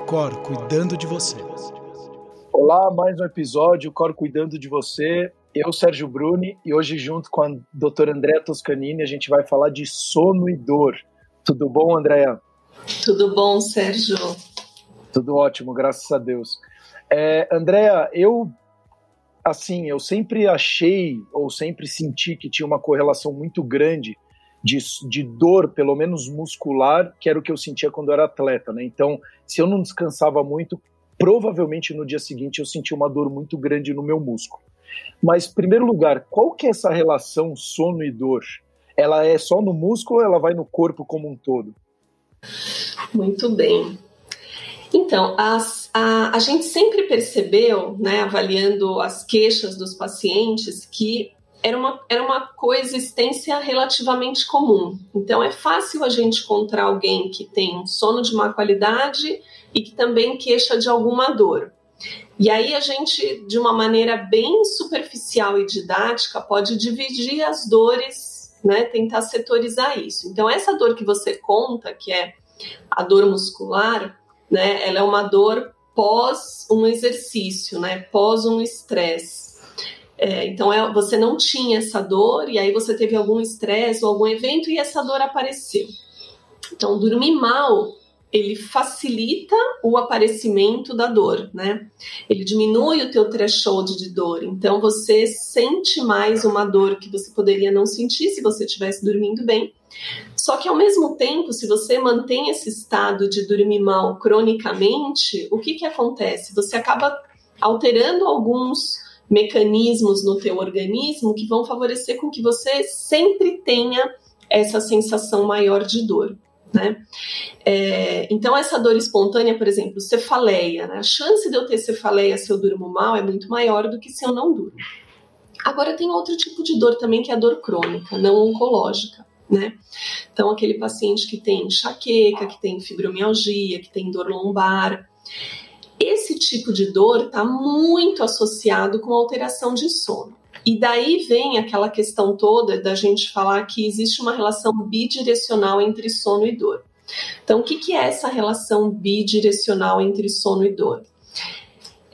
o Cor cuidando de você. Olá, mais um episódio, o Cor cuidando de você. Eu, Sérgio Bruni, e hoje, junto com a doutora Andréa Toscanini, a gente vai falar de sono e dor. Tudo bom, Andréa? Tudo bom, Sérgio? Tudo ótimo, graças a Deus. É, Andréa, eu assim, eu sempre achei ou sempre senti que tinha uma correlação muito grande de, de dor, pelo menos muscular, que era o que eu sentia quando eu era atleta, né? Então, se eu não descansava muito, provavelmente no dia seguinte eu sentia uma dor muito grande no meu músculo. Mas, em primeiro lugar, qual que é essa relação sono e dor? Ela é só no músculo ou ela vai no corpo como um todo? Muito bem. Então, as, a, a gente sempre percebeu, né, avaliando as queixas dos pacientes, que era uma, era uma coexistência relativamente comum. Então, é fácil a gente encontrar alguém que tem um sono de má qualidade e que também queixa de alguma dor. E aí a gente, de uma maneira bem superficial e didática, pode dividir as dores, né, tentar setorizar isso. Então, essa dor que você conta, que é a dor muscular, né, ela é uma dor pós um exercício, né, pós um estresse. É, então é, você não tinha essa dor e aí você teve algum estresse ou algum evento e essa dor apareceu. Então dormir mal ele facilita o aparecimento da dor, né? Ele diminui o teu threshold de dor. Então você sente mais uma dor que você poderia não sentir se você estivesse dormindo bem. Só que ao mesmo tempo, se você mantém esse estado de dormir mal cronicamente, o que que acontece? Você acaba alterando alguns mecanismos no teu organismo que vão favorecer com que você sempre tenha essa sensação maior de dor. Né? É, então, essa dor espontânea, por exemplo, cefaleia, né? a chance de eu ter cefaleia se eu durmo mal é muito maior do que se eu não durmo. Agora, tem outro tipo de dor também, que é a dor crônica, não oncológica. Né? Então, aquele paciente que tem enxaqueca, que tem fibromialgia, que tem dor lombar. Tipo de dor está muito associado com alteração de sono. E daí vem aquela questão toda da gente falar que existe uma relação bidirecional entre sono e dor. Então, o que, que é essa relação bidirecional entre sono e dor?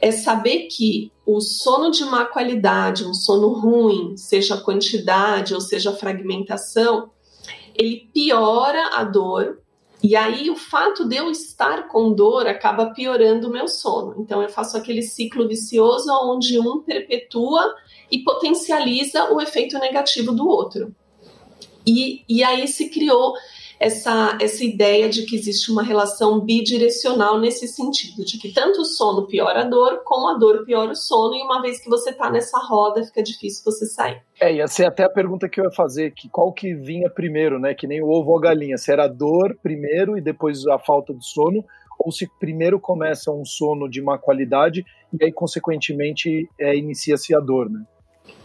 É saber que o sono de má qualidade, um sono ruim, seja quantidade ou seja fragmentação, ele piora a dor e aí o fato de eu estar com dor acaba piorando o meu sono. Então eu faço aquele ciclo vicioso onde um perpetua e potencializa o efeito negativo do outro. E, e aí se criou essa, essa ideia de que existe uma relação bidirecional nesse sentido, de que tanto o sono piora a dor, como a dor piora o sono, e uma vez que você está nessa roda, fica difícil você sair. É, ia ser até a pergunta que eu ia fazer, que qual que vinha primeiro, né? Que nem o ovo ou a galinha, se era a dor primeiro e depois a falta de sono, ou se primeiro começa um sono de má qualidade e aí, consequentemente, é, inicia-se a dor, né?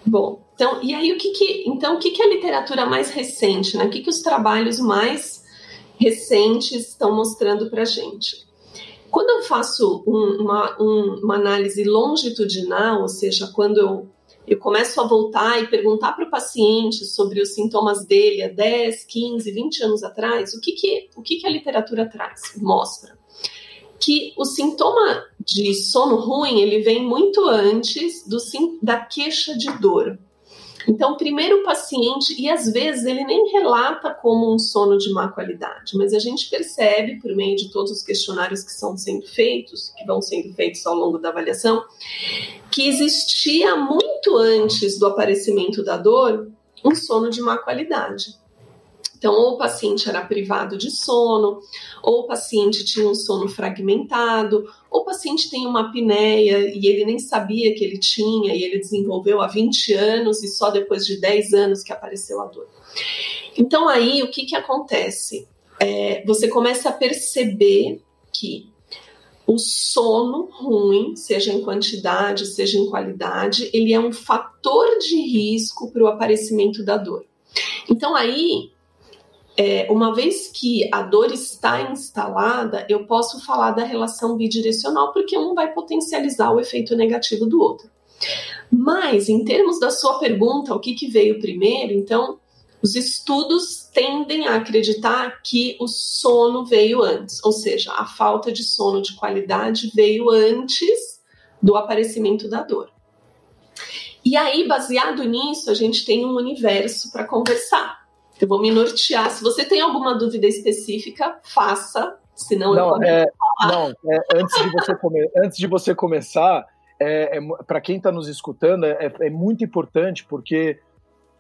Bom, então, e aí o que que, então, o que que a literatura mais recente, né? O que que os trabalhos mais recentes estão mostrando para gente? Quando eu faço um, uma, um, uma análise longitudinal, ou seja, quando eu, eu começo a voltar e perguntar para o paciente sobre os sintomas dele há 10, 15, 20 anos atrás, o que, que, o que, que a literatura traz? Mostra que o sintoma de sono ruim ele vem muito antes do, da queixa de dor. Então, primeiro o paciente, e às vezes ele nem relata como um sono de má qualidade, mas a gente percebe, por meio de todos os questionários que estão sendo feitos, que vão sendo feitos ao longo da avaliação, que existia muito antes do aparecimento da dor um sono de má qualidade. Então, ou o paciente era privado de sono, ou o paciente tinha um sono fragmentado, ou o paciente tem uma apneia e ele nem sabia que ele tinha e ele desenvolveu há 20 anos e só depois de 10 anos que apareceu a dor. Então, aí o que, que acontece? É, você começa a perceber que o sono ruim, seja em quantidade, seja em qualidade, ele é um fator de risco para o aparecimento da dor. Então aí é, uma vez que a dor está instalada, eu posso falar da relação bidirecional, porque um vai potencializar o efeito negativo do outro. Mas, em termos da sua pergunta, o que, que veio primeiro, então, os estudos tendem a acreditar que o sono veio antes, ou seja, a falta de sono de qualidade veio antes do aparecimento da dor. E aí, baseado nisso, a gente tem um universo para conversar. Eu vou me nortear. Se você tem alguma dúvida específica, faça, senão não, eu é, Não, é, antes, de você come, antes de você começar, é, é para quem está nos escutando, é, é, muito importante porque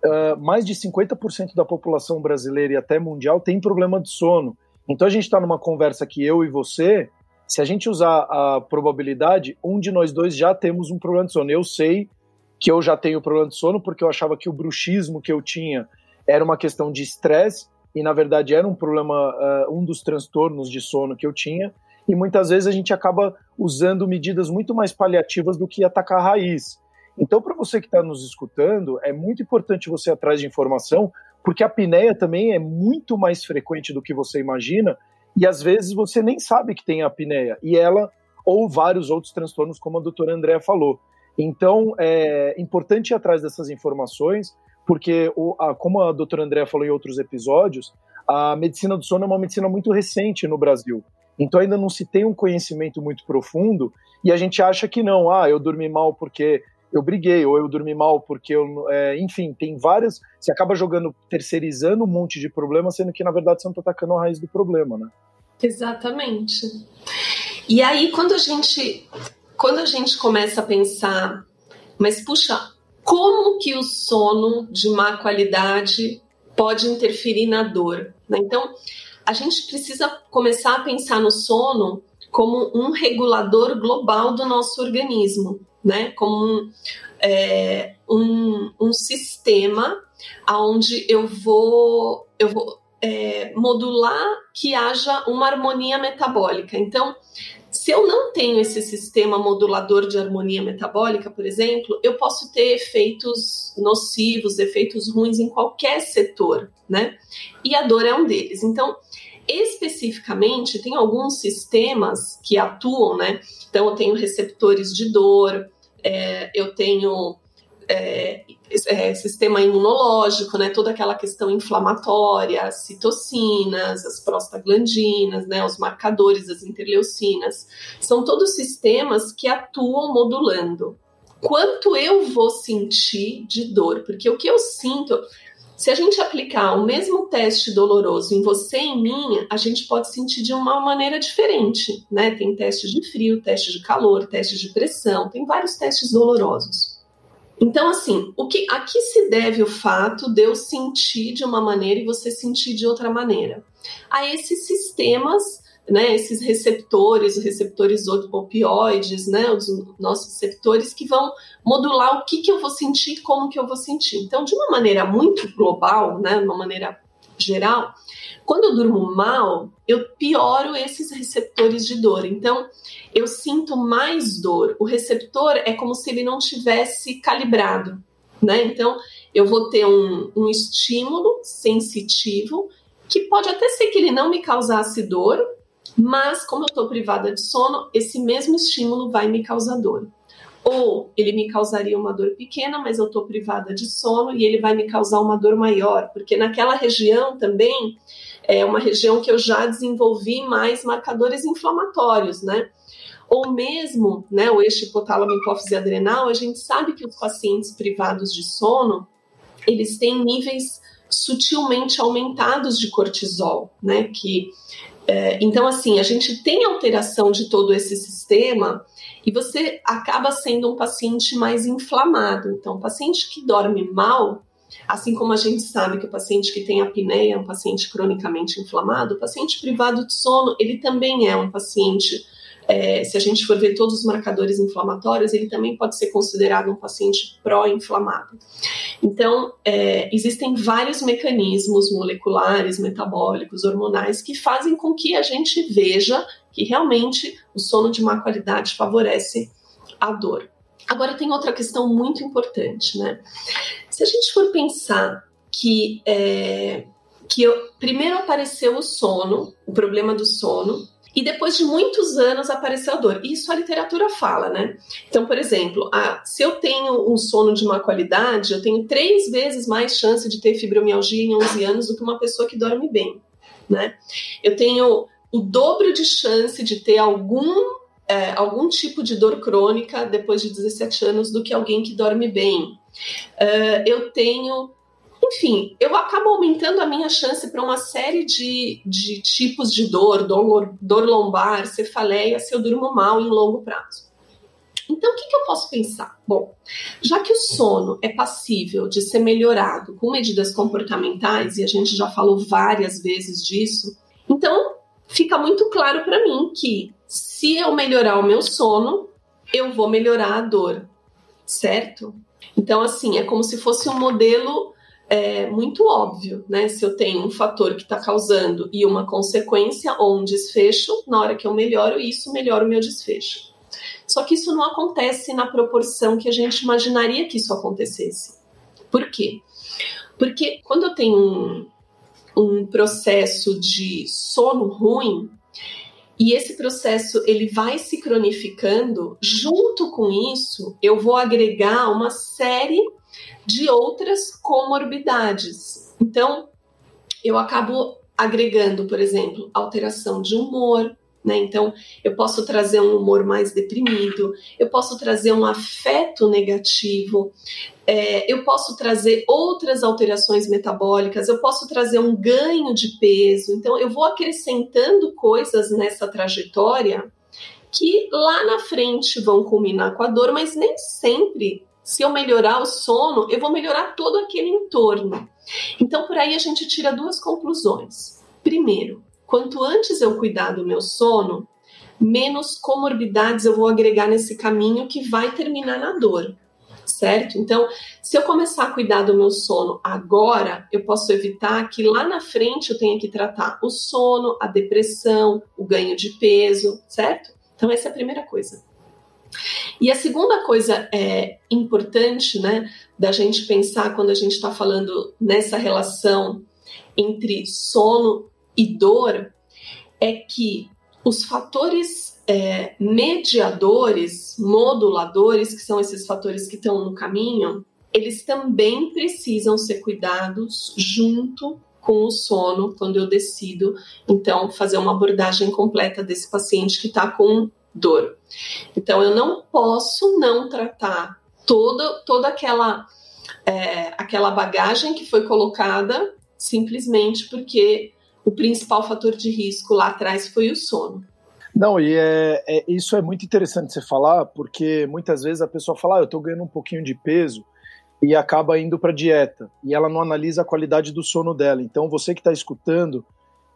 uh, mais de 50% da população brasileira e até mundial tem problema de sono. Então a gente está numa conversa que eu e você, se a gente usar a probabilidade, um de nós dois já temos um problema de sono. Eu sei que eu já tenho problema de sono porque eu achava que o bruxismo que eu tinha era uma questão de estresse e na verdade era um problema, uh, um dos transtornos de sono que eu tinha e muitas vezes a gente acaba usando medidas muito mais paliativas do que atacar a raiz. Então, para você que está nos escutando, é muito importante você ir atrás de informação, porque a apneia também é muito mais frequente do que você imagina, e às vezes você nem sabe que tem apneia, e ela, ou vários outros transtornos, como a doutora Andréa falou. Então, é importante ir atrás dessas informações, porque, o, a, como a doutora Andréa falou em outros episódios, a medicina do sono é uma medicina muito recente no Brasil. Então ainda não se tem um conhecimento muito profundo e a gente acha que não, ah, eu dormi mal porque eu briguei, ou eu dormi mal porque eu. É, enfim, tem várias. Você acaba jogando, terceirizando um monte de problemas, sendo que na verdade você não está atacando a raiz do problema, né? Exatamente. E aí, quando a gente. Quando a gente começa a pensar, mas puxa, como que o sono de má qualidade pode interferir na dor? Né? Então, a gente precisa começar a pensar no sono como um regulador global do nosso organismo, né? Como um, é, um, um sistema onde eu vou, eu vou é, modular que haja uma harmonia metabólica. Então, se eu não tenho esse sistema modulador de harmonia metabólica, por exemplo, eu posso ter efeitos nocivos, efeitos ruins em qualquer setor, né? E a dor é um deles. Então, especificamente, tem alguns sistemas que atuam, né? Então, eu tenho receptores de dor, é, eu tenho é, é, sistema imunológico, né, toda aquela questão inflamatória, as citocinas, as prostaglandinas, né, os marcadores das interleucinas, são todos sistemas que atuam modulando. Quanto eu vou sentir de dor? Porque o que eu sinto, se a gente aplicar o mesmo teste doloroso em você e em mim, a gente pode sentir de uma maneira diferente, né? Tem testes de frio, testes de calor, testes de pressão, tem vários testes dolorosos. Então, assim, o que a que se deve o fato de eu sentir de uma maneira e você sentir de outra maneira? A esses sistemas, né, esses receptores, os receptores opioides, né, os nossos receptores que vão modular o que, que eu vou sentir, como que eu vou sentir. Então, de uma maneira muito global, né, de uma maneira geral, quando eu durmo mal, eu pioro esses receptores de dor. Então, eu sinto mais dor. O receptor é como se ele não tivesse calibrado, né? Então, eu vou ter um, um estímulo sensitivo que pode até ser que ele não me causasse dor, mas como eu estou privada de sono, esse mesmo estímulo vai me causar dor. Ou ele me causaria uma dor pequena, mas eu estou privada de sono e ele vai me causar uma dor maior, porque naquela região também é uma região que eu já desenvolvi mais marcadores inflamatórios, né? Ou mesmo, né, o eixo hipotálamo hipófise adrenal, a gente sabe que os pacientes privados de sono, eles têm níveis sutilmente aumentados de cortisol, né? Que é, então, assim, a gente tem alteração de todo esse sistema e você acaba sendo um paciente mais inflamado. Então, paciente que dorme mal, assim como a gente sabe que o paciente que tem apneia é um paciente cronicamente inflamado, o paciente privado de sono, ele também é um paciente é, se a gente for ver todos os marcadores inflamatórios, ele também pode ser considerado um paciente pró-inflamado. Então, é, existem vários mecanismos moleculares, metabólicos, hormonais que fazem com que a gente veja que realmente o sono de má qualidade favorece a dor. Agora, tem outra questão muito importante, né? Se a gente for pensar que, é, que eu, primeiro apareceu o sono, o problema do sono, e depois de muitos anos apareceu a dor. Isso a literatura fala, né? Então, por exemplo, a, se eu tenho um sono de má qualidade, eu tenho três vezes mais chance de ter fibromialgia em 11 anos do que uma pessoa que dorme bem, né? Eu tenho o dobro de chance de ter algum, é, algum tipo de dor crônica depois de 17 anos do que alguém que dorme bem. Uh, eu tenho enfim, eu acabo aumentando a minha chance para uma série de, de tipos de dor, dor, dor lombar, cefaleia, se eu durmo mal em longo prazo. Então, o que, que, eu posso pensar? Bom, já que o sono é passível de ser melhorado com medidas comportamentais, e a gente já falou várias vezes disso, então fica muito claro para mim que se eu melhorar o meu sono, eu vou melhorar a dor, certo? Então, assim, é como se fosse um modelo é muito óbvio, né? Se eu tenho um fator que está causando e uma consequência ou um desfecho, na hora que eu melhoro isso, melhora o meu desfecho. Só que isso não acontece na proporção que a gente imaginaria que isso acontecesse. Por quê? Porque quando eu tenho um, um processo de sono ruim, e esse processo ele vai se cronificando, junto com isso, eu vou agregar uma série de outras comorbidades. Então, eu acabo agregando, por exemplo, alteração de humor, né? Então, eu posso trazer um humor mais deprimido, eu posso trazer um afeto negativo, é, eu posso trazer outras alterações metabólicas, eu posso trazer um ganho de peso. Então, eu vou acrescentando coisas nessa trajetória que lá na frente vão culminar com a dor, mas nem sempre se eu melhorar o sono, eu vou melhorar todo aquele entorno. Então, por aí a gente tira duas conclusões. Primeiro, quanto antes eu cuidar do meu sono, menos comorbidades eu vou agregar nesse caminho que vai terminar na dor, certo? Então, se eu começar a cuidar do meu sono agora, eu posso evitar que lá na frente eu tenha que tratar o sono, a depressão, o ganho de peso, certo? Então, essa é a primeira coisa. E a segunda coisa é importante, né, da gente pensar quando a gente está falando nessa relação entre sono e dor, é que os fatores é, mediadores, moduladores, que são esses fatores que estão no caminho, eles também precisam ser cuidados junto com o sono quando eu decido, então, fazer uma abordagem completa desse paciente que está com dor. Então, eu não posso não tratar toda, toda aquela, é, aquela bagagem que foi colocada simplesmente porque o principal fator de risco lá atrás foi o sono. Não, e é, é, isso é muito interessante você falar, porque muitas vezes a pessoa fala, ah, eu estou ganhando um pouquinho de peso e acaba indo para dieta e ela não analisa a qualidade do sono dela. Então, você que está escutando,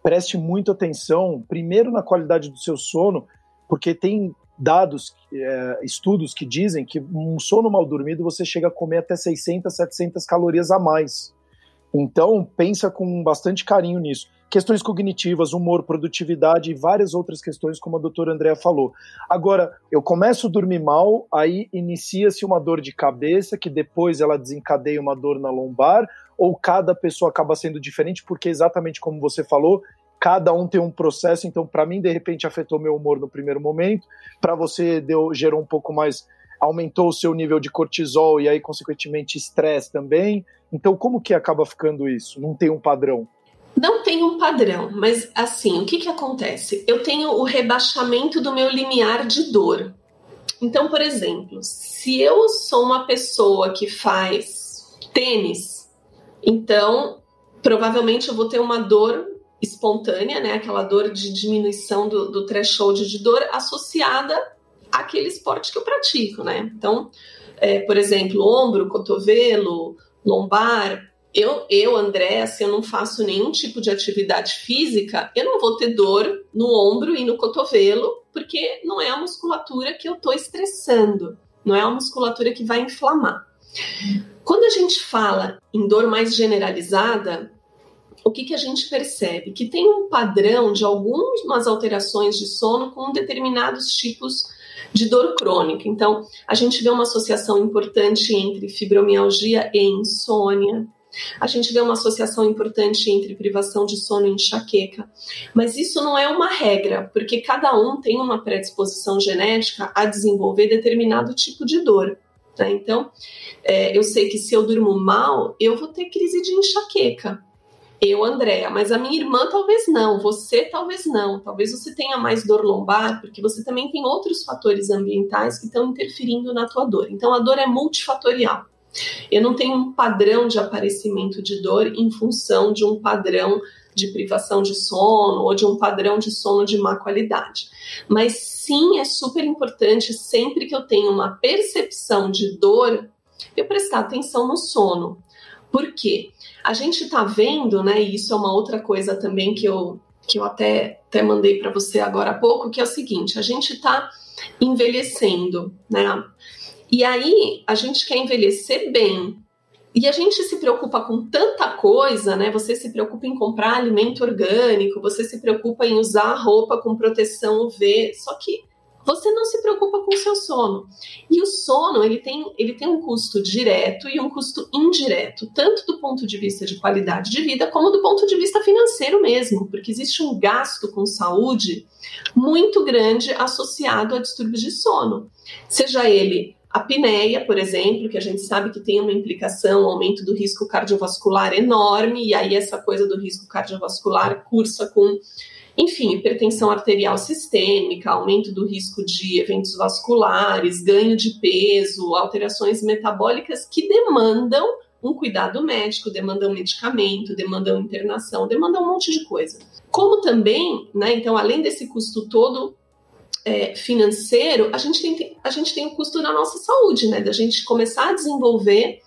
preste muita atenção, primeiro na qualidade do seu sono porque tem dados, é, estudos que dizem que um sono mal dormido você chega a comer até 600, 700 calorias a mais. Então, pensa com bastante carinho nisso. Questões cognitivas, humor, produtividade e várias outras questões, como a doutora Andrea falou. Agora, eu começo a dormir mal, aí inicia-se uma dor de cabeça, que depois ela desencadeia uma dor na lombar, ou cada pessoa acaba sendo diferente, porque exatamente como você falou, cada um tem um processo, então para mim de repente afetou meu humor no primeiro momento, para você deu gerou um pouco mais aumentou o seu nível de cortisol e aí consequentemente estresse também. Então como que acaba ficando isso? Não tem um padrão? Não tem um padrão, mas assim, o que que acontece? Eu tenho o rebaixamento do meu limiar de dor. Então, por exemplo, se eu sou uma pessoa que faz tênis, então provavelmente eu vou ter uma dor espontânea, né? Aquela dor de diminuição do, do threshold de dor associada àquele esporte que eu pratico, né? Então, é, por exemplo, ombro, cotovelo, lombar. Eu, eu, André, se eu não faço nenhum tipo de atividade física, eu não vou ter dor no ombro e no cotovelo, porque não é a musculatura que eu estou estressando, não é a musculatura que vai inflamar. Quando a gente fala em dor mais generalizada, o que, que a gente percebe? Que tem um padrão de algumas alterações de sono com determinados tipos de dor crônica. Então, a gente vê uma associação importante entre fibromialgia e insônia. A gente vê uma associação importante entre privação de sono e enxaqueca, mas isso não é uma regra, porque cada um tem uma predisposição genética a desenvolver determinado tipo de dor. Né? Então, é, eu sei que se eu durmo mal, eu vou ter crise de enxaqueca. Eu, Andréa, mas a minha irmã talvez não, você talvez não. Talvez você tenha mais dor lombar, porque você também tem outros fatores ambientais que estão interferindo na tua dor. Então, a dor é multifatorial. Eu não tenho um padrão de aparecimento de dor em função de um padrão de privação de sono ou de um padrão de sono de má qualidade. Mas sim, é super importante sempre que eu tenho uma percepção de dor, eu prestar atenção no sono. Por quê? A gente está vendo, né, e isso é uma outra coisa também que eu, que eu até, até mandei para você agora há pouco, que é o seguinte: a gente está envelhecendo, né? E aí a gente quer envelhecer bem. E a gente se preocupa com tanta coisa, né? Você se preocupa em comprar alimento orgânico, você se preocupa em usar roupa com proteção UV, só que você não se preocupa com o seu sono. E o sono, ele tem, ele tem um custo direto e um custo indireto, tanto do ponto de vista de qualidade de vida, como do ponto de vista financeiro mesmo, porque existe um gasto com saúde muito grande associado a distúrbios de sono. Seja ele a apneia, por exemplo, que a gente sabe que tem uma implicação, um aumento do risco cardiovascular enorme, e aí essa coisa do risco cardiovascular cursa com enfim, hipertensão arterial sistêmica, aumento do risco de eventos vasculares, ganho de peso, alterações metabólicas que demandam um cuidado médico, demandam medicamento, demandam internação, demandam um monte de coisa. Como também, né, então, além desse custo todo é, financeiro, a gente, tem, a gente tem o custo da nossa saúde, né, da gente começar a desenvolver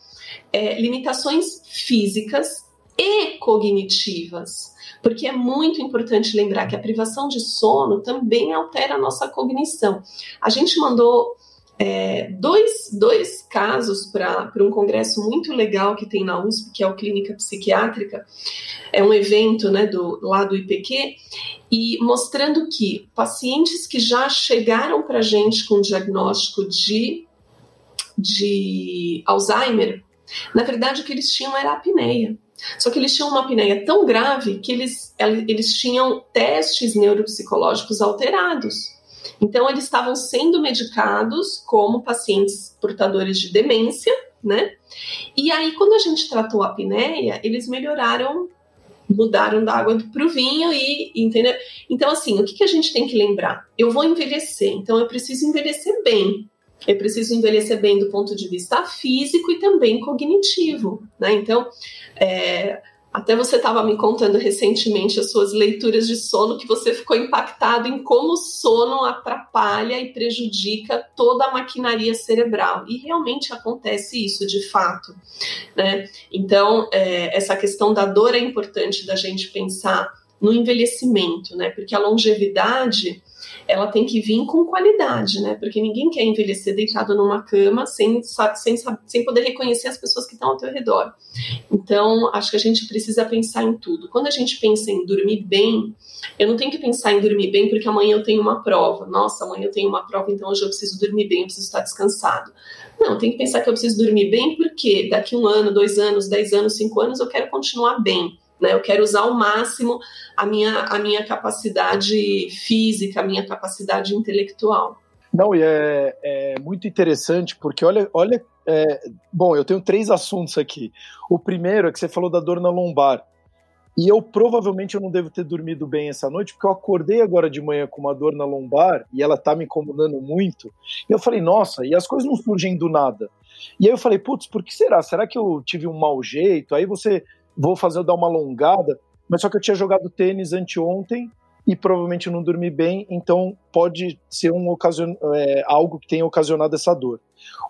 é, limitações físicas e cognitivas porque é muito importante lembrar que a privação de sono também altera a nossa cognição. A gente mandou é, dois, dois casos para um congresso muito legal que tem na USP, que é o Clínica Psiquiátrica, é um evento né, do, lá do IPQ, e mostrando que pacientes que já chegaram para a gente com diagnóstico de, de Alzheimer, na verdade o que eles tinham era apneia. Só que eles tinham uma apneia tão grave que eles, eles tinham testes neuropsicológicos alterados. Então, eles estavam sendo medicados como pacientes portadores de demência, né? E aí, quando a gente tratou a apneia, eles melhoraram, mudaram da água para o vinho e, entendeu? Então, assim, o que, que a gente tem que lembrar? Eu vou envelhecer, então eu preciso envelhecer bem. Eu preciso envelhecer bem do ponto de vista físico e também cognitivo, né? Então, é, até você estava me contando recentemente as suas leituras de sono, que você ficou impactado em como o sono atrapalha e prejudica toda a maquinaria cerebral. E realmente acontece isso, de fato. Né? Então, é, essa questão da dor é importante da gente pensar no envelhecimento, né? Porque a longevidade ela tem que vir com qualidade, né? Porque ninguém quer envelhecer deitado numa cama sem, sem, sem poder reconhecer as pessoas que estão ao teu redor. Então, acho que a gente precisa pensar em tudo. Quando a gente pensa em dormir bem, eu não tenho que pensar em dormir bem porque amanhã eu tenho uma prova. Nossa, amanhã eu tenho uma prova, então hoje eu preciso dormir bem, eu preciso estar descansado. Não, tem que pensar que eu preciso dormir bem porque daqui um ano, dois anos, dez anos, cinco anos eu quero continuar bem. Né? Eu quero usar ao máximo a minha, a minha capacidade física, a minha capacidade intelectual. Não, e é, é muito interessante porque olha, olha é, bom, eu tenho três assuntos aqui. O primeiro é que você falou da dor na lombar. E eu provavelmente eu não devo ter dormido bem essa noite, porque eu acordei agora de manhã com uma dor na lombar e ela tá me incomodando muito. E eu falei, nossa, e as coisas não surgem do nada. E aí eu falei, putz, por que será? Será que eu tive um mau jeito? Aí você vou fazer dar uma alongada, mas só que eu tinha jogado tênis anteontem e provavelmente não dormi bem, então pode ser um ocasion... É, algo que tenha ocasionado essa dor.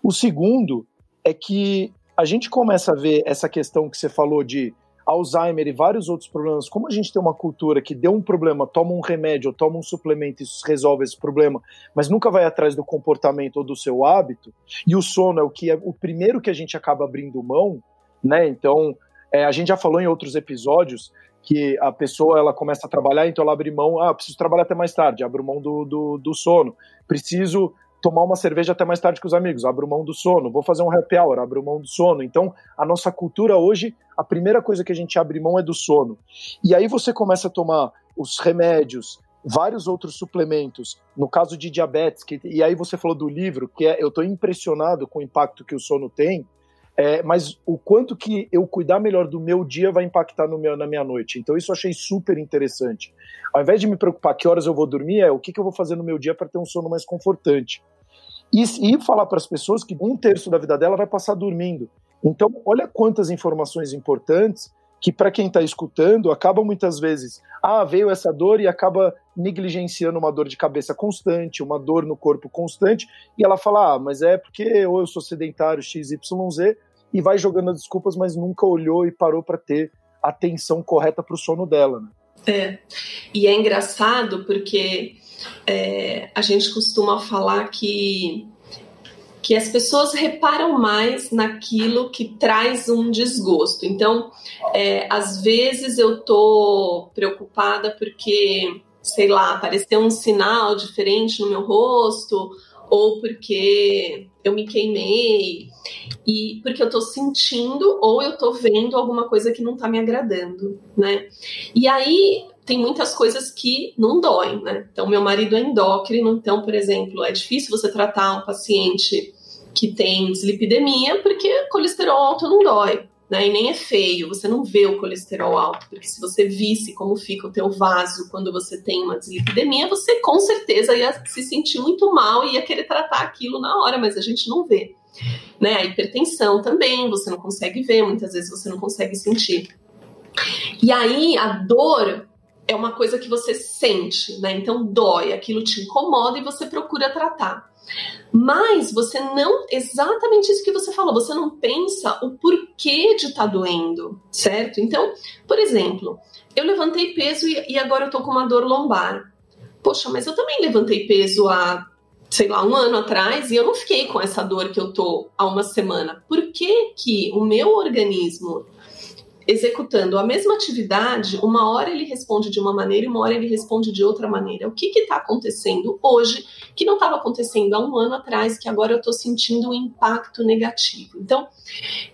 O segundo é que a gente começa a ver essa questão que você falou de Alzheimer e vários outros problemas, como a gente tem uma cultura que deu um problema, toma um remédio, toma um suplemento e resolve esse problema, mas nunca vai atrás do comportamento ou do seu hábito, e o sono é o que é o primeiro que a gente acaba abrindo mão, né? Então, é, a gente já falou em outros episódios que a pessoa ela começa a trabalhar, então ela abre mão, ah, preciso trabalhar até mais tarde, abro mão do, do, do sono, preciso tomar uma cerveja até mais tarde com os amigos, abro mão do sono, vou fazer um happy hour, abro mão do sono. Então, a nossa cultura hoje, a primeira coisa que a gente abre mão é do sono. E aí você começa a tomar os remédios, vários outros suplementos, no caso de diabetes, que, e aí você falou do livro, que é, eu estou impressionado com o impacto que o sono tem, é, mas o quanto que eu cuidar melhor do meu dia vai impactar no meu, na minha noite. Então isso eu achei super interessante. Ao invés de me preocupar que horas eu vou dormir, é o que, que eu vou fazer no meu dia para ter um sono mais confortante. E, e falar para as pessoas que um terço da vida dela vai passar dormindo. Então, olha quantas informações importantes que para quem está escutando acaba muitas vezes, ah, veio essa dor e acaba negligenciando uma dor de cabeça constante, uma dor no corpo constante, e ela fala, ah, mas é porque ou eu sou sedentário XYZ, e vai jogando as desculpas, mas nunca olhou e parou para ter atenção correta para o sono dela. Né? É, e é engraçado porque é, a gente costuma falar que que as pessoas reparam mais naquilo que traz um desgosto. Então, é, às vezes eu tô preocupada porque, sei lá, apareceu um sinal diferente no meu rosto, ou porque eu me queimei, e porque eu tô sentindo ou eu tô vendo alguma coisa que não tá me agradando, né? E aí tem muitas coisas que não doem, né? Então, meu marido é endócrino, então, por exemplo, é difícil você tratar um paciente que tem dislipidemia, porque colesterol alto não dói, né? E nem é feio, você não vê o colesterol alto, porque se você visse como fica o teu vaso quando você tem uma dislipidemia, você com certeza ia se sentir muito mal e ia querer tratar aquilo na hora, mas a gente não vê. Né? A hipertensão também, você não consegue ver, muitas vezes você não consegue sentir. E aí a dor é uma coisa que você sente, né? Então dói, aquilo te incomoda e você procura tratar. Mas você não, exatamente isso que você falou, você não pensa o porquê de estar tá doendo, certo? Então, por exemplo, eu levantei peso e, e agora eu tô com uma dor lombar. Poxa, mas eu também levantei peso há, sei lá, um ano atrás e eu não fiquei com essa dor que eu tô há uma semana. Por que que o meu organismo executando a mesma atividade, uma hora ele responde de uma maneira e uma hora ele responde de outra maneira. O que está acontecendo hoje que não estava acontecendo há um ano atrás, que agora eu estou sentindo um impacto negativo? Então,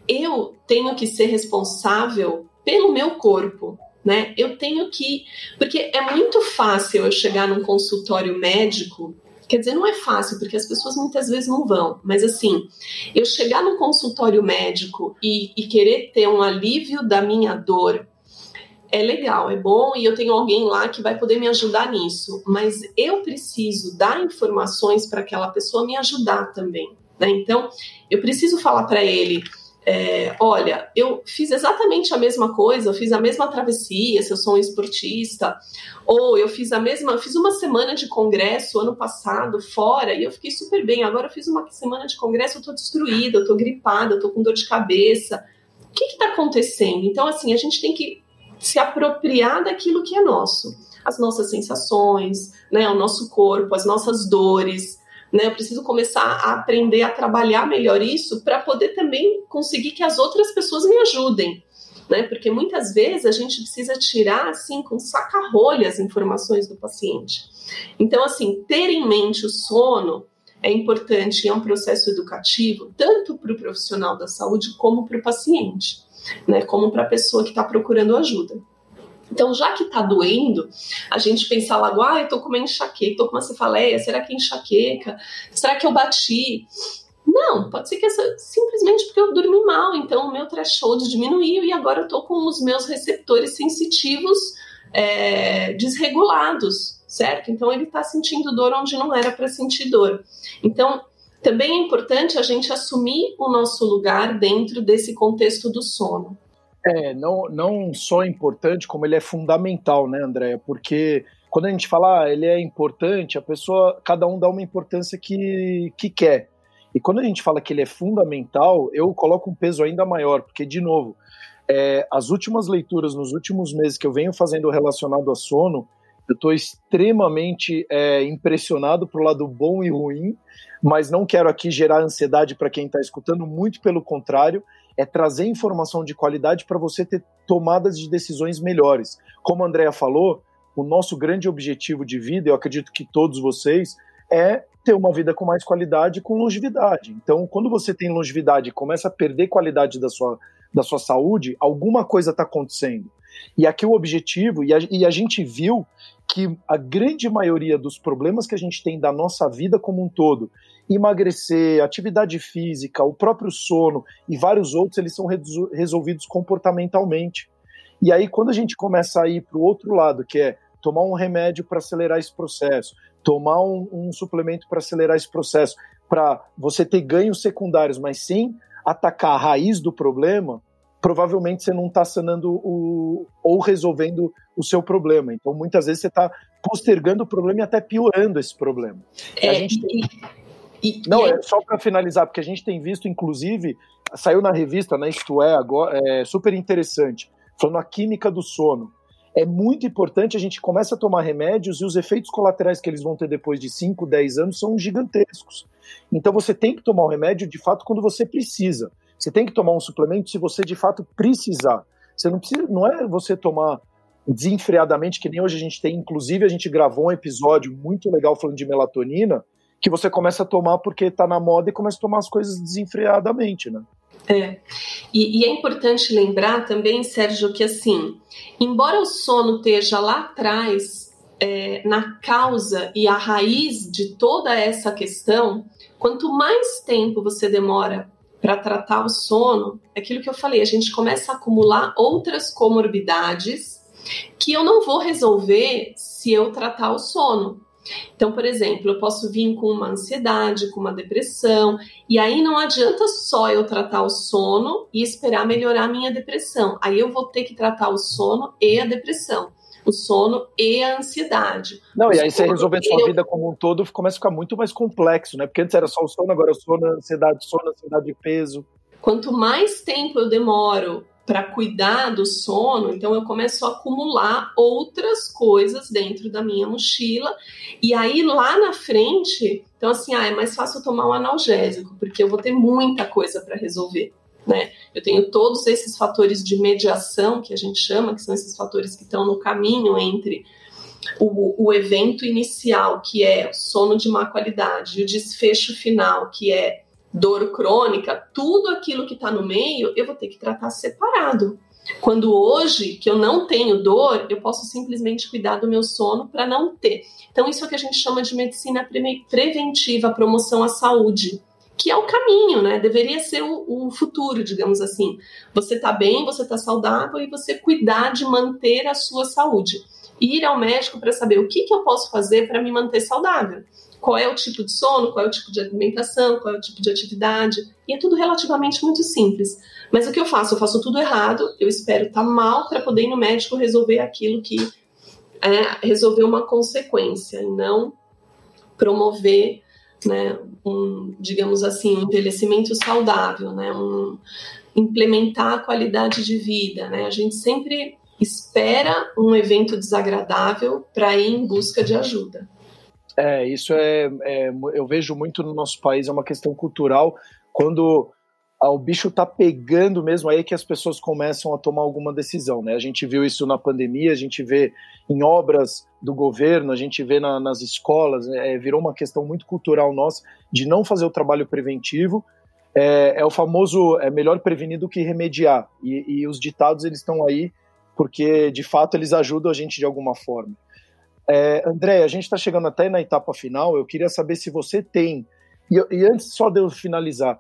eu tenho que ser responsável pelo meu corpo. Né? Eu tenho que. Porque é muito fácil eu chegar num consultório médico Quer dizer, não é fácil, porque as pessoas muitas vezes não vão. Mas assim, eu chegar no consultório médico e, e querer ter um alívio da minha dor é legal, é bom e eu tenho alguém lá que vai poder me ajudar nisso. Mas eu preciso dar informações para aquela pessoa me ajudar também. Né? Então, eu preciso falar para ele é, olha, eu fiz exatamente a mesma coisa, eu fiz a mesma travessia, se eu sou um esportista, ou eu fiz a mesma, fiz uma semana de congresso ano passado fora e eu fiquei super bem. Agora eu fiz uma semana de congresso, eu tô destruída, eu tô gripada, eu tô com dor de cabeça. O que está acontecendo? Então, assim, a gente tem que se apropriar daquilo que é nosso, as nossas sensações, né, o nosso corpo, as nossas dores né? Eu preciso começar a aprender a trabalhar melhor isso para poder também conseguir que as outras pessoas me ajudem. Né? Porque muitas vezes a gente precisa tirar assim com saca-rolha as informações do paciente. Então, assim, ter em mente o sono é importante, é um processo educativo, tanto para o profissional da saúde como para o paciente, né? Como para a pessoa que está procurando ajuda. Então, já que está doendo, a gente pensa logo, ah, eu tô com uma enxaqueca, tô com uma cefaleia, será que é enxaqueca? Será que eu bati? Não, pode ser que essa simplesmente porque eu dormi mal, então o meu threshold diminuiu e agora eu tô com os meus receptores sensitivos é, desregulados, certo? Então ele está sentindo dor onde não era para sentir dor. Então, também é importante a gente assumir o nosso lugar dentro desse contexto do sono. É, não, não só importante, como ele é fundamental, né, Andréia? Porque quando a gente fala ah, ele é importante, a pessoa, cada um dá uma importância que, que quer. E quando a gente fala que ele é fundamental, eu coloco um peso ainda maior, porque, de novo, é, as últimas leituras nos últimos meses que eu venho fazendo relacionado a sono, eu estou extremamente é, impressionado pro lado bom e ruim, mas não quero aqui gerar ansiedade para quem está escutando, muito pelo contrário é trazer informação de qualidade para você ter tomadas de decisões melhores. Como a Andrea falou, o nosso grande objetivo de vida, eu acredito que todos vocês, é ter uma vida com mais qualidade com longevidade. Então, quando você tem longevidade e começa a perder qualidade da sua, da sua saúde, alguma coisa está acontecendo. E aqui o objetivo, e a, e a gente viu que a grande maioria dos problemas que a gente tem da nossa vida como um todo, emagrecer, atividade física, o próprio sono e vários outros, eles são resolvidos comportamentalmente. E aí, quando a gente começa a ir para o outro lado, que é tomar um remédio para acelerar esse processo, tomar um, um suplemento para acelerar esse processo, para você ter ganhos secundários, mas sem atacar a raiz do problema, provavelmente você não está sanando o, ou resolvendo o seu problema. Então, muitas vezes você está postergando o problema e até piorando esse problema. É, a gente tem... e, não, e é só para finalizar, porque a gente tem visto, inclusive, saiu na revista, né, Isto É, agora, é super interessante, falando a química do sono. É muito importante a gente começa a tomar remédios e os efeitos colaterais que eles vão ter depois de 5, 10 anos são gigantescos. Então você tem que tomar o remédio de fato quando você precisa. Você tem que tomar um suplemento se você de fato precisar. Você não precisa, não é você tomar desenfreadamente, que nem hoje a gente tem. Inclusive, a gente gravou um episódio muito legal falando de melatonina, que você começa a tomar porque está na moda e começa a tomar as coisas desenfreadamente, né? É. E, e, é importante lembrar também, Sérgio, que assim, embora o sono esteja lá atrás, é, na causa e a raiz de toda essa questão, quanto mais tempo você demora para tratar o sono, é aquilo que eu falei, a gente começa a acumular outras comorbidades que eu não vou resolver se eu tratar o sono. Então, por exemplo, eu posso vir com uma ansiedade, com uma depressão, e aí não adianta só eu tratar o sono e esperar melhorar a minha depressão. Aí eu vou ter que tratar o sono e a depressão o sono e a ansiedade. Não, e aí você resolver a sua vida como um todo começa a ficar muito mais complexo, né? Porque antes era só o sono, agora é o sono, a ansiedade, sono, ansiedade de peso. Quanto mais tempo eu demoro para cuidar do sono, então eu começo a acumular outras coisas dentro da minha mochila. E aí lá na frente, então assim, ah, é mais fácil tomar um analgésico, porque eu vou ter muita coisa para resolver. Né? Eu tenho todos esses fatores de mediação que a gente chama, que são esses fatores que estão no caminho entre o, o evento inicial, que é sono de má qualidade, e o desfecho final, que é dor crônica, tudo aquilo que está no meio, eu vou ter que tratar separado. Quando hoje, que eu não tenho dor, eu posso simplesmente cuidar do meu sono para não ter. Então, isso é o que a gente chama de medicina preventiva, promoção à saúde que é o caminho, né? Deveria ser o, o futuro, digamos assim. Você tá bem, você tá saudável e você cuidar de manter a sua saúde. Ir ao médico para saber o que, que eu posso fazer para me manter saudável. Qual é o tipo de sono, qual é o tipo de alimentação, qual é o tipo de atividade. E é tudo relativamente muito simples. Mas o que eu faço? Eu faço tudo errado, eu espero estar tá mal para poder ir no médico resolver aquilo que é resolver uma consequência e não promover né, um, digamos assim, um envelhecimento saudável, né, um, implementar a qualidade de vida. Né? A gente sempre espera um evento desagradável para ir em busca de ajuda. É, isso é, é, eu vejo muito no nosso país, é uma questão cultural. Quando ah, o bicho tá pegando mesmo, aí que as pessoas começam a tomar alguma decisão, né? A gente viu isso na pandemia, a gente vê em obras do governo, a gente vê na, nas escolas, é, virou uma questão muito cultural nossa de não fazer o trabalho preventivo. É, é o famoso é melhor prevenir do que remediar. E, e os ditados eles estão aí porque de fato eles ajudam a gente de alguma forma. É, André, a gente está chegando até na etapa final. Eu queria saber se você tem e, e antes só de eu finalizar,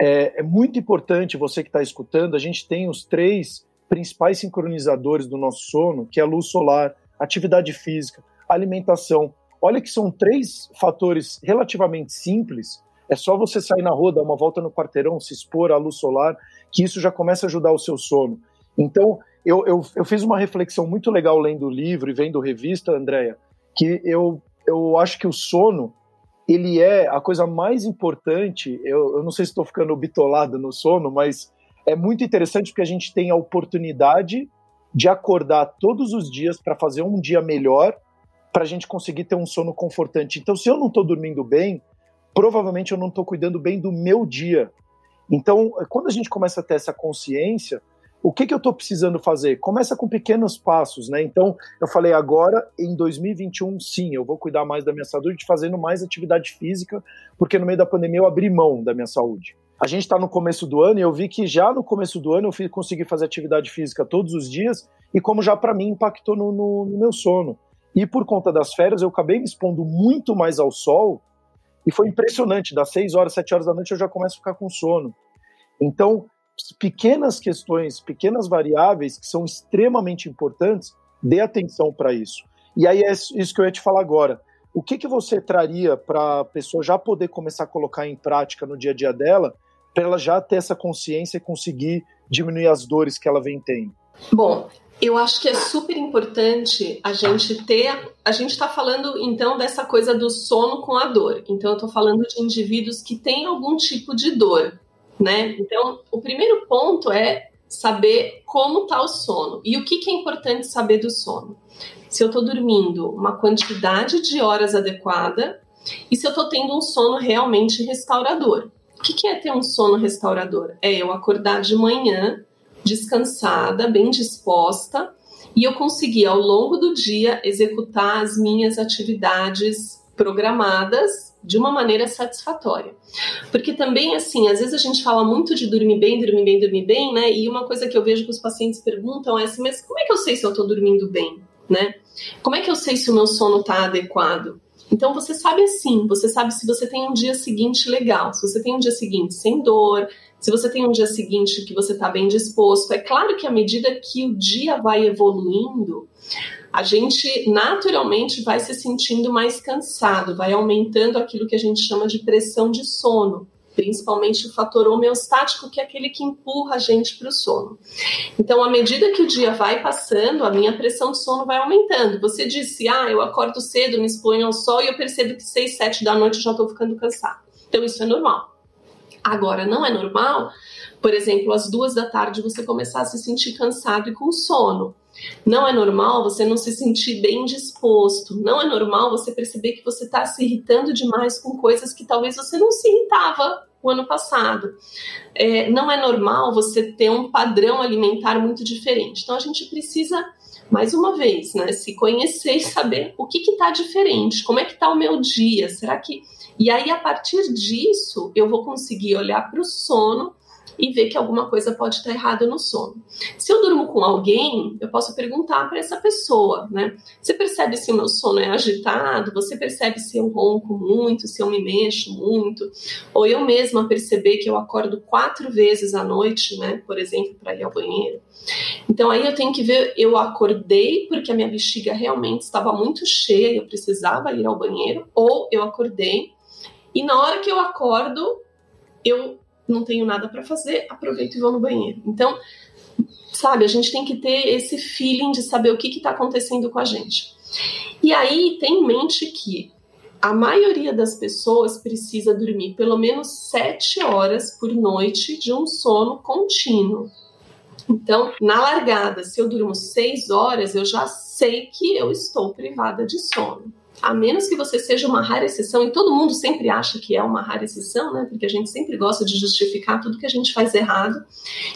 é, é muito importante você que está escutando. A gente tem os três principais sincronizadores do nosso sono, que é a luz solar, atividade física, alimentação. Olha que são três fatores relativamente simples. É só você sair na rua, dar uma volta no quarteirão, se expor à luz solar, que isso já começa a ajudar o seu sono. Então, eu, eu, eu fiz uma reflexão muito legal lendo o livro e vendo revista, Andréia, que eu, eu acho que o sono ele é a coisa mais importante. Eu, eu não sei se estou ficando bitolado no sono, mas é muito interessante porque a gente tem a oportunidade de acordar todos os dias para fazer um dia melhor, para a gente conseguir ter um sono confortante. Então, se eu não estou dormindo bem, provavelmente eu não estou cuidando bem do meu dia. Então, quando a gente começa a ter essa consciência, o que, que eu estou precisando fazer? Começa com pequenos passos, né? Então, eu falei agora, em 2021, sim, eu vou cuidar mais da minha saúde, fazendo mais atividade física, porque no meio da pandemia eu abri mão da minha saúde. A gente está no começo do ano e eu vi que já no começo do ano eu consegui fazer atividade física todos os dias e como já para mim impactou no, no, no meu sono. E por conta das férias eu acabei me expondo muito mais ao sol e foi impressionante. Das 6 horas, 7 horas da noite eu já começo a ficar com sono. Então, pequenas questões, pequenas variáveis que são extremamente importantes, dê atenção para isso. E aí é isso que eu ia te falar agora. O que, que você traria para a pessoa já poder começar a colocar em prática no dia a dia dela, para ela já ter essa consciência e conseguir diminuir as dores que ela vem tendo? Bom, eu acho que é super importante a gente ter. A gente está falando então dessa coisa do sono com a dor. Então, eu estou falando de indivíduos que têm algum tipo de dor né? Então, o primeiro ponto é saber como está o sono e o que, que é importante saber do sono. Se eu estou dormindo uma quantidade de horas adequada e se eu estou tendo um sono realmente restaurador. O que, que é ter um sono restaurador? É eu acordar de manhã descansada, bem disposta e eu conseguir ao longo do dia executar as minhas atividades programadas de uma maneira satisfatória. Porque também, assim, às vezes a gente fala muito de dormir bem, dormir bem, dormir bem, né? E uma coisa que eu vejo que os pacientes perguntam é assim, mas como é que eu sei se eu tô dormindo bem, né? Como é que eu sei se o meu sono tá adequado? Então você sabe assim, você sabe se você tem um dia seguinte legal, se você tem um dia seguinte sem dor, se você tem um dia seguinte que você está bem disposto. É claro que à medida que o dia vai evoluindo, a gente naturalmente vai se sentindo mais cansado, vai aumentando aquilo que a gente chama de pressão de sono, principalmente o fator homeostático, que é aquele que empurra a gente para o sono. Então, à medida que o dia vai passando, a minha pressão de sono vai aumentando. Você disse, ah, eu acordo cedo, me exponho ao sol e eu percebo que seis, sete da noite eu já estou ficando cansado. Então, isso é normal. Agora, não é normal, por exemplo, às duas da tarde você começar a se sentir cansado e com sono. Não é normal você não se sentir bem disposto. Não é normal você perceber que você está se irritando demais com coisas que talvez você não se irritava o ano passado. É, não é normal você ter um padrão alimentar muito diferente. Então a gente precisa, mais uma vez, né, se conhecer e saber o que está diferente, como é que está o meu dia. Será que. E aí, a partir disso, eu vou conseguir olhar para o sono e ver que alguma coisa pode estar errada no sono. Se eu durmo com alguém, eu posso perguntar para essa pessoa, né? Você percebe se o meu sono é agitado? Você percebe se eu ronco muito, se eu me mexo muito? Ou eu mesma perceber que eu acordo quatro vezes à noite, né? Por exemplo, para ir ao banheiro. Então aí eu tenho que ver, eu acordei porque a minha bexiga realmente estava muito cheia, eu precisava ir ao banheiro, ou eu acordei e na hora que eu acordo, eu não tenho nada para fazer, aproveito e vou no banheiro. Então, sabe, a gente tem que ter esse feeling de saber o que está acontecendo com a gente. E aí tem em mente que a maioria das pessoas precisa dormir pelo menos sete horas por noite de um sono contínuo. Então, na largada, se eu durmo seis horas, eu já sei que eu estou privada de sono a menos que você seja uma rara exceção, e todo mundo sempre acha que é uma rara exceção, né? Porque a gente sempre gosta de justificar tudo que a gente faz errado.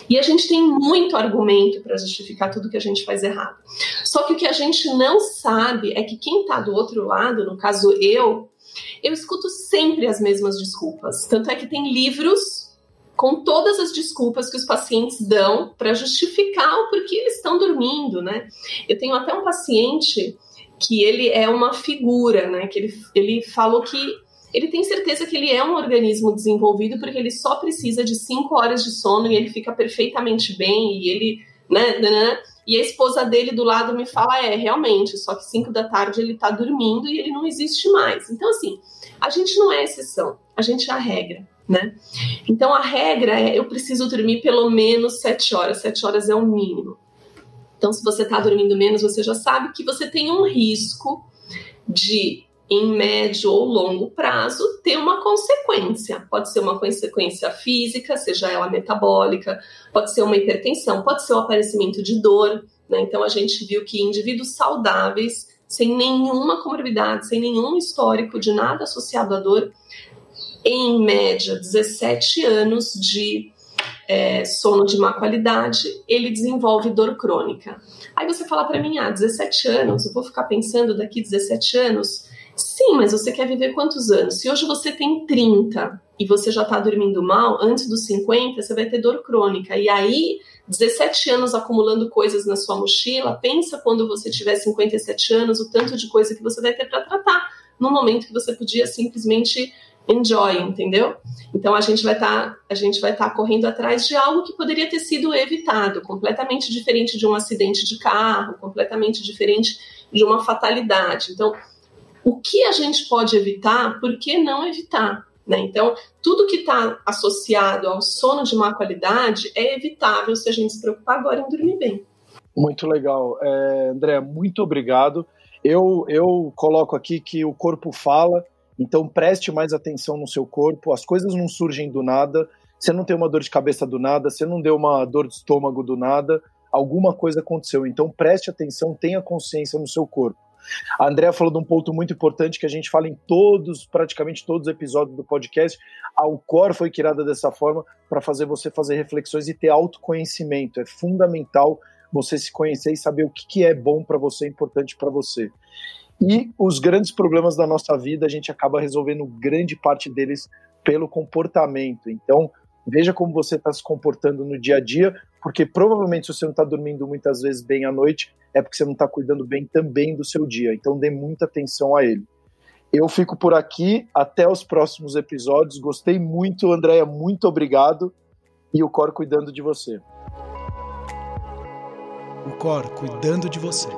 E a gente tem muito argumento para justificar tudo que a gente faz errado. Só que o que a gente não sabe é que quem está do outro lado, no caso eu, eu escuto sempre as mesmas desculpas. Tanto é que tem livros com todas as desculpas que os pacientes dão para justificar o porquê eles estão dormindo, né? Eu tenho até um paciente que ele é uma figura, né? Que ele, ele falou que ele tem certeza que ele é um organismo desenvolvido porque ele só precisa de cinco horas de sono e ele fica perfeitamente bem e ele, né, né, né? E a esposa dele do lado me fala, é, realmente, só que cinco da tarde ele tá dormindo e ele não existe mais. Então, assim, a gente não é exceção, a gente é a regra, né? Então, a regra é, eu preciso dormir pelo menos sete horas, sete horas é o mínimo. Então, se você está dormindo menos, você já sabe que você tem um risco de, em médio ou longo prazo, ter uma consequência. Pode ser uma consequência física, seja ela metabólica, pode ser uma hipertensão, pode ser o aparecimento de dor. Né? Então, a gente viu que indivíduos saudáveis, sem nenhuma comorbidade, sem nenhum histórico de nada associado à dor, em média, 17 anos de é, sono de má qualidade, ele desenvolve dor crônica. Aí você fala para mim, ah, 17 anos, eu vou ficar pensando daqui 17 anos? Sim, mas você quer viver quantos anos? Se hoje você tem 30 e você já está dormindo mal, antes dos 50 você vai ter dor crônica. E aí, 17 anos acumulando coisas na sua mochila, pensa quando você tiver 57 anos, o tanto de coisa que você vai ter para tratar, no momento que você podia simplesmente enjoy, entendeu? Então a gente vai estar tá, a gente vai estar tá correndo atrás de algo que poderia ter sido evitado, completamente diferente de um acidente de carro, completamente diferente de uma fatalidade. Então, o que a gente pode evitar? Por que não evitar? Né? Então, tudo que está associado ao sono de má qualidade é evitável se a gente se preocupar agora em dormir bem. Muito legal. É, André, muito obrigado. Eu, eu coloco aqui que o corpo fala, então preste mais atenção no seu corpo, as coisas não surgem do nada, você não tem uma dor de cabeça do nada, você não deu uma dor de estômago do nada, alguma coisa aconteceu. Então preste atenção, tenha consciência no seu corpo. A Andrea falou de um ponto muito importante que a gente fala em todos, praticamente todos os episódios do podcast. A Alcor foi criada dessa forma para fazer você fazer reflexões e ter autoconhecimento. É fundamental você se conhecer e saber o que, que é bom para você, importante para você. E os grandes problemas da nossa vida, a gente acaba resolvendo grande parte deles pelo comportamento. Então, veja como você está se comportando no dia a dia, porque provavelmente se você não está dormindo muitas vezes bem à noite, é porque você não está cuidando bem também do seu dia. Então, dê muita atenção a ele. Eu fico por aqui, até os próximos episódios. Gostei muito, Andréia, muito obrigado. E o Cor cuidando de você. O Cor cuidando de você.